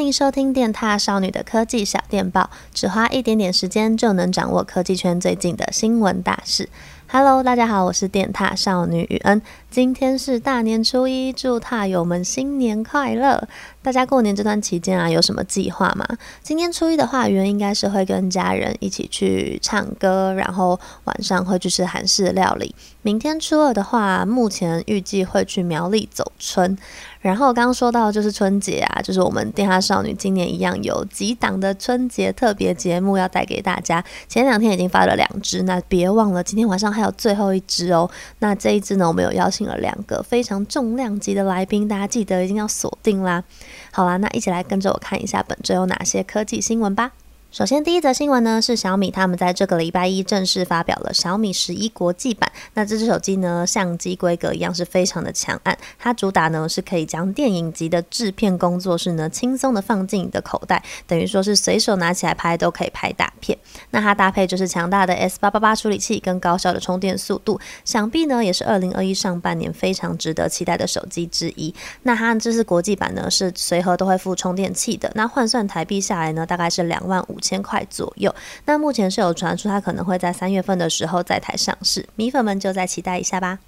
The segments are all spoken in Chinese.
欢迎收听电踏少女的科技小电报，只花一点点时间就能掌握科技圈最近的新闻大事。Hello，大家好，我是电踏少女雨恩。今天是大年初一，祝踏友们新年快乐！大家过年这段期间啊，有什么计划吗？今天初一的话，雨恩应该是会跟家人一起去唱歌，然后晚上会去吃韩式料理。明天初二的话，目前预计会去苗栗走春。然后刚刚说到就是春节啊，就是我们电獭少女今年一样有几档的春节特别节目要带给大家。前两天已经发了两支，那别忘了今天晚上还还有最后一只哦。那这一只呢，我们有邀请了两个非常重量级的来宾，大家记得一定要锁定啦。好啦，那一起来跟着我看一下本周有哪些科技新闻吧。首先，第一则新闻呢是小米他们在这个礼拜一正式发表了小米十一国际版。那这支手机呢，相机规格一样是非常的强悍，它主打呢是可以将电影级的制片工作室呢轻松的放进你的口袋，等于说是随手拿起来拍都可以拍大片。那它搭配就是强大的 S 八八八处理器跟高效的充电速度，想必呢也是二零二一上半年非常值得期待的手机之一。那它这是国际版呢，是随盒都会附充电器的，那换算台币下来呢，大概是两万五。五千块左右，那目前是有传出它可能会在三月份的时候在台上市，米粉们就再期待一下吧。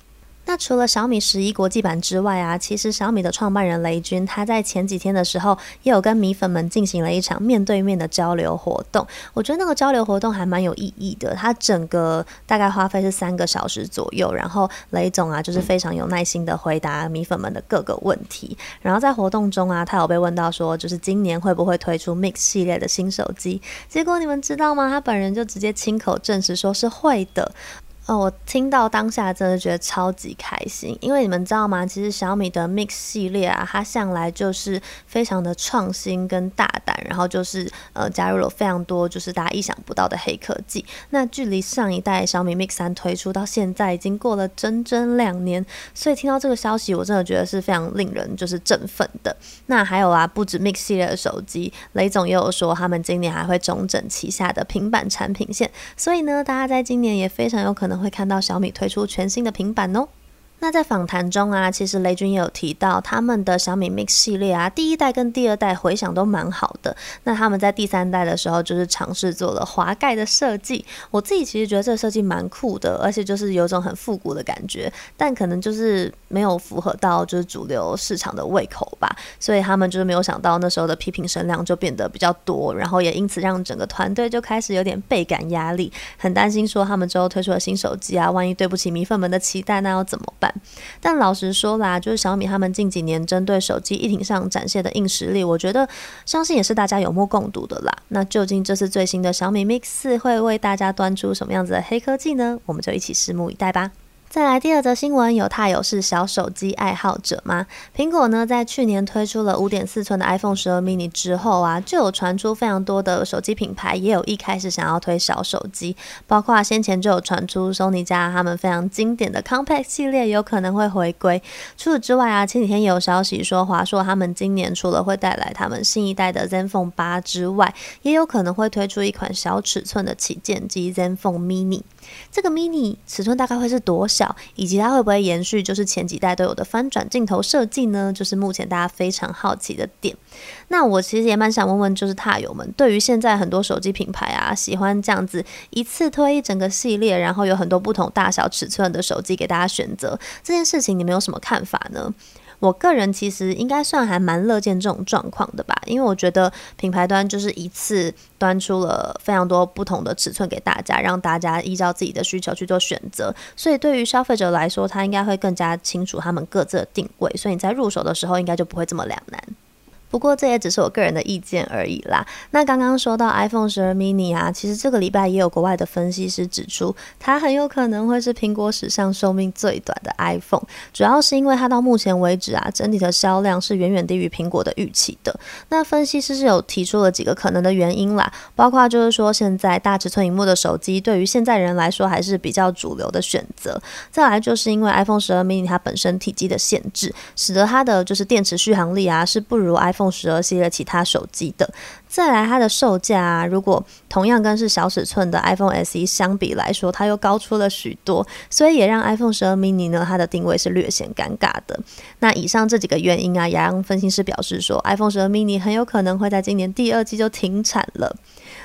那除了小米十一国际版之外啊，其实小米的创办人雷军他在前几天的时候也有跟米粉们进行了一场面对面的交流活动。我觉得那个交流活动还蛮有意义的，他整个大概花费是三个小时左右，然后雷总啊就是非常有耐心的回答米粉们的各个问题。然后在活动中啊，他有被问到说，就是今年会不会推出 Mix 系列的新手机？结果你们知道吗？他本人就直接亲口证实说是会的。哦，我听到当下真的觉得超级开心，因为你们知道吗？其实小米的 Mix 系列啊，它向来就是非常的创新跟大胆，然后就是呃加入了非常多就是大家意想不到的黑科技。那距离上一代小米 Mix 三推出到现在已经过了整整两年，所以听到这个消息，我真的觉得是非常令人就是振奋的。那还有啊，不止 Mix 系列的手机，雷总也有说他们今年还会重整旗下的平板产品线，所以呢，大家在今年也非常有可能。会看到小米推出全新的平板哦。那在访谈中啊，其实雷军也有提到，他们的小米 Mix 系列啊，第一代跟第二代回响都蛮好的。那他们在第三代的时候，就是尝试做了滑盖的设计。我自己其实觉得这个设计蛮酷的，而且就是有种很复古的感觉。但可能就是没有符合到就是主流市场的胃口吧，所以他们就是没有想到那时候的批评声量就变得比较多，然后也因此让整个团队就开始有点倍感压力，很担心说他们之后推出了新手机啊，万一对不起米粉们的期待，那要怎么办？但老实说啦，就是小米他们近几年针对手机一体上展现的硬实力，我觉得相信也是大家有目共睹的啦。那究竟这次最新的小米 Mix 四会为大家端出什么样子的黑科技呢？我们就一起拭目以待吧。再来第二则新闻，有獭友是小手机爱好者吗？苹果呢，在去年推出了五点四寸的 iPhone 十二 mini 之后啊，就有传出非常多的手机品牌也有一开始想要推小手机，包括先前就有传出 Sony 家他们非常经典的 Compact 系列有可能会回归。除此之外啊，前几天也有消息说，华硕他们今年除了会带来他们新一代的 ZenFone 八之外，也有可能会推出一款小尺寸的旗舰机 ZenFone Mini。这个 mini 尺寸大概会是多小，以及它会不会延续就是前几代都有的翻转镜头设计呢？就是目前大家非常好奇的点。那我其实也蛮想问问，就是踏友们，对于现在很多手机品牌啊，喜欢这样子一次推一整个系列，然后有很多不同大小尺寸的手机给大家选择，这件事情你们有什么看法呢？我个人其实应该算还蛮乐见这种状况的吧，因为我觉得品牌端就是一次端出了非常多不同的尺寸给大家，让大家依照自己的需求去做选择，所以对于消费者来说，他应该会更加清楚他们各自的定位，所以你在入手的时候应该就不会这么两难。不过这也只是我个人的意见而已啦。那刚刚说到 iPhone 十二 mini 啊，其实这个礼拜也有国外的分析师指出，它很有可能会是苹果史上寿命最短的 iPhone，主要是因为它到目前为止啊，整体的销量是远远低于苹果的预期的。那分析师是有提出了几个可能的原因啦，包括就是说现在大尺寸荧幕的手机对于现在人来说还是比较主流的选择，再来就是因为 iPhone 十二 mini 它本身体积的限制，使得它的就是电池续航力啊是不如 iPhone。iPhone 十二系列其他手机的。再来，它的售价啊，如果同样跟是小尺寸的 iPhone SE 相比来说，它又高出了许多，所以也让 iPhone 十二 mini 呢，它的定位是略显尴尬的。那以上这几个原因啊，也让分析师表示说，iPhone 十二 mini 很有可能会在今年第二季就停产了。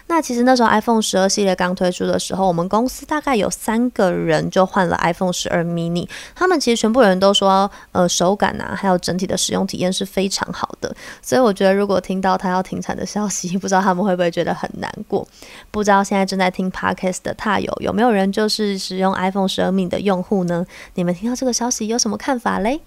那其实那时候 iPhone 十二系列刚推出的时候，我们公司大概有三个人就换了 iPhone 十二 mini，他们其实全部人都说，呃，手感啊，还有整体的使用体验是非常好的。所以我觉得，如果听到它要停产的消息，不知道他们会不会觉得很难过？不知道现在正在听 Podcast 的踏友有没有人就是使用 iPhone 十二 mini 的用户呢？你们听到这个消息有什么看法嘞？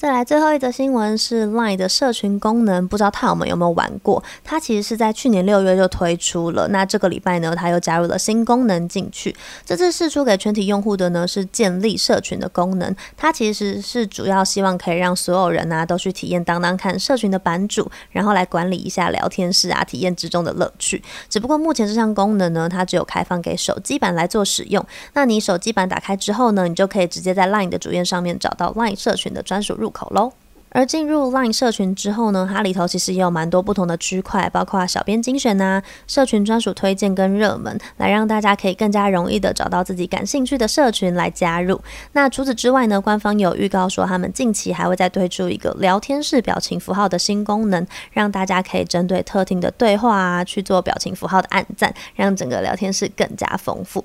再来最后一则新闻是 Line 的社群功能，不知道他们有没有玩过？它其实是在去年六月就推出了，那这个礼拜呢，它又加入了新功能进去。这次试出给全体用户的呢是建立社群的功能，它其实是主要希望可以让所有人呐、都去体验当当看社群的版主，然后来管理一下聊天室啊，体验之中的乐趣。只不过目前这项功能呢，它只有开放给手机版来做使用。那你手机版打开之后呢，你就可以直接在 Line 的主页上面找到 Line 社群的专属入口喽。而进入 Line 社群之后呢，它里头其实也有蛮多不同的区块，包括小编精选呐、社群专属推荐跟热门，来让大家可以更加容易的找到自己感兴趣的社群来加入。那除此之外呢，官方有预告说他们近期还会再推出一个聊天室表情符号的新功能，让大家可以针对特定的对话啊去做表情符号的按赞，让整个聊天室更加丰富。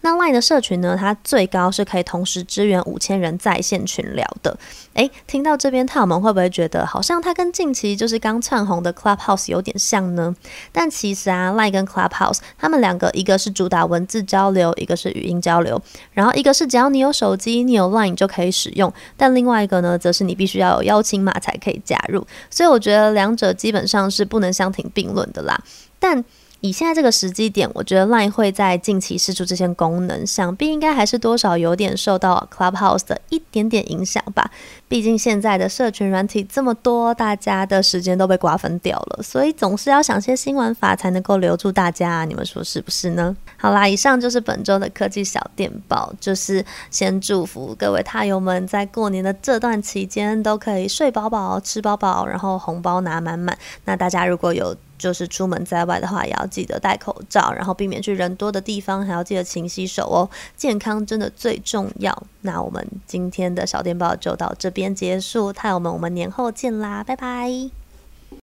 那 Line 的社群呢，它最高是可以同时支援五千人在线群聊的。诶，听到这边，我们会不会觉得好像它跟近期就是刚窜红的 Clubhouse 有点像呢？但其实啊，Line 跟 Clubhouse 他们两个，一个是主打文字交流，一个是语音交流，然后一个是只要你有手机，你有 Line 就可以使用，但另外一个呢，则是你必须要有邀请码才可以加入。所以我觉得两者基本上是不能相提并论的啦。但以现在这个时机点，我觉得 Line 会在近期试出这些功能，想必应该还是多少有点受到 Clubhouse 的一点点影响吧。毕竟现在的社群软体这么多，大家的时间都被瓜分掉了，所以总是要想些新玩法才能够留住大家。你们说是不是呢？好啦，以上就是本周的科技小电报，就是先祝福各位踏友们在过年的这段期间都可以睡饱饱、吃饱饱，然后红包拿满满。那大家如果有就是出门在外的话，也要记得戴口罩，然后避免去人多的地方，还要记得勤洗手哦。健康真的最重要。那我们今天的小电报就到这边结束，太友们，我们年后见啦，拜拜。